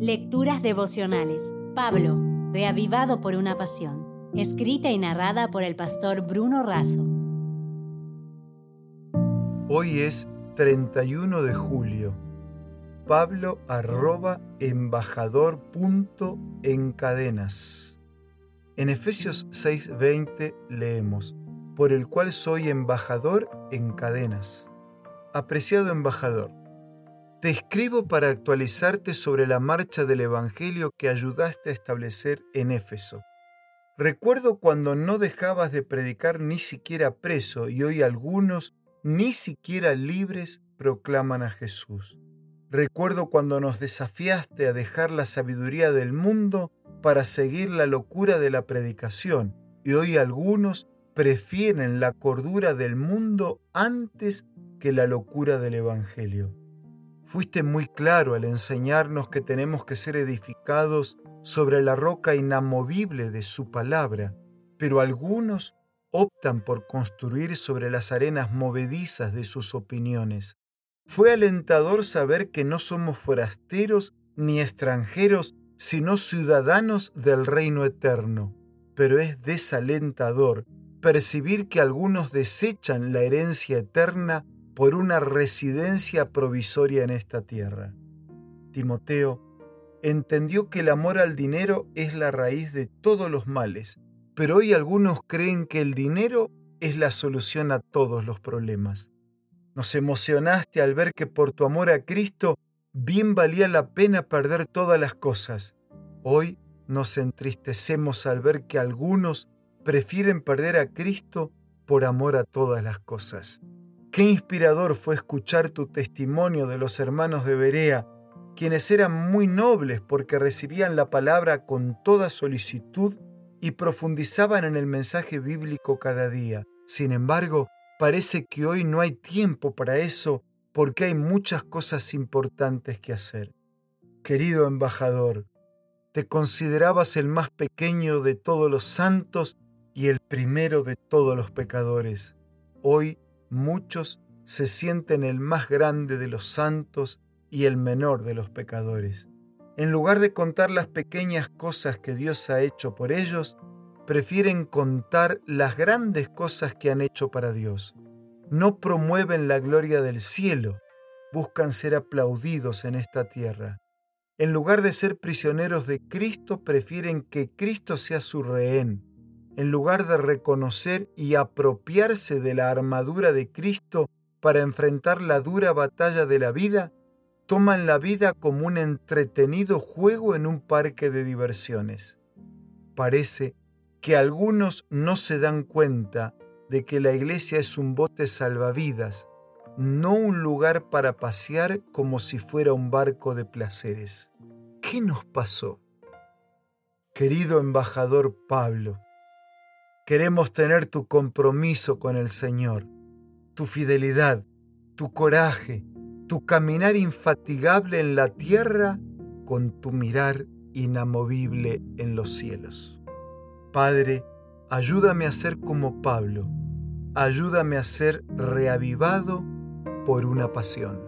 Lecturas devocionales. Pablo, reavivado por una pasión. Escrita y narrada por el pastor Bruno Razo. Hoy es 31 de julio. Pablo arroba embajador punto en cadenas. En Efesios 6:20 leemos, por el cual soy embajador en cadenas. Apreciado embajador, te escribo para actualizarte sobre la marcha del Evangelio que ayudaste a establecer en Éfeso. Recuerdo cuando no dejabas de predicar ni siquiera preso y hoy algunos, ni siquiera libres, proclaman a Jesús. Recuerdo cuando nos desafiaste a dejar la sabiduría del mundo para seguir la locura de la predicación y hoy algunos prefieren la cordura del mundo antes que la locura del Evangelio. Fuiste muy claro al enseñarnos que tenemos que ser edificados sobre la roca inamovible de su palabra, pero algunos optan por construir sobre las arenas movedizas de sus opiniones. Fue alentador saber que no somos forasteros ni extranjeros, sino ciudadanos del reino eterno, pero es desalentador percibir que algunos desechan la herencia eterna por una residencia provisoria en esta tierra. Timoteo entendió que el amor al dinero es la raíz de todos los males, pero hoy algunos creen que el dinero es la solución a todos los problemas. Nos emocionaste al ver que por tu amor a Cristo bien valía la pena perder todas las cosas. Hoy nos entristecemos al ver que algunos prefieren perder a Cristo por amor a todas las cosas. Qué inspirador fue escuchar tu testimonio de los hermanos de Berea, quienes eran muy nobles porque recibían la palabra con toda solicitud y profundizaban en el mensaje bíblico cada día. Sin embargo, parece que hoy no hay tiempo para eso porque hay muchas cosas importantes que hacer. Querido embajador, te considerabas el más pequeño de todos los santos y el primero de todos los pecadores. Hoy muchos se sienten el más grande de los santos y el menor de los pecadores. En lugar de contar las pequeñas cosas que Dios ha hecho por ellos, prefieren contar las grandes cosas que han hecho para Dios. No promueven la gloria del cielo, buscan ser aplaudidos en esta tierra. En lugar de ser prisioneros de Cristo, prefieren que Cristo sea su rehén en lugar de reconocer y apropiarse de la armadura de Cristo para enfrentar la dura batalla de la vida, toman la vida como un entretenido juego en un parque de diversiones. Parece que algunos no se dan cuenta de que la iglesia es un bote salvavidas, no un lugar para pasear como si fuera un barco de placeres. ¿Qué nos pasó? Querido embajador Pablo, Queremos tener tu compromiso con el Señor, tu fidelidad, tu coraje, tu caminar infatigable en la tierra con tu mirar inamovible en los cielos. Padre, ayúdame a ser como Pablo, ayúdame a ser reavivado por una pasión.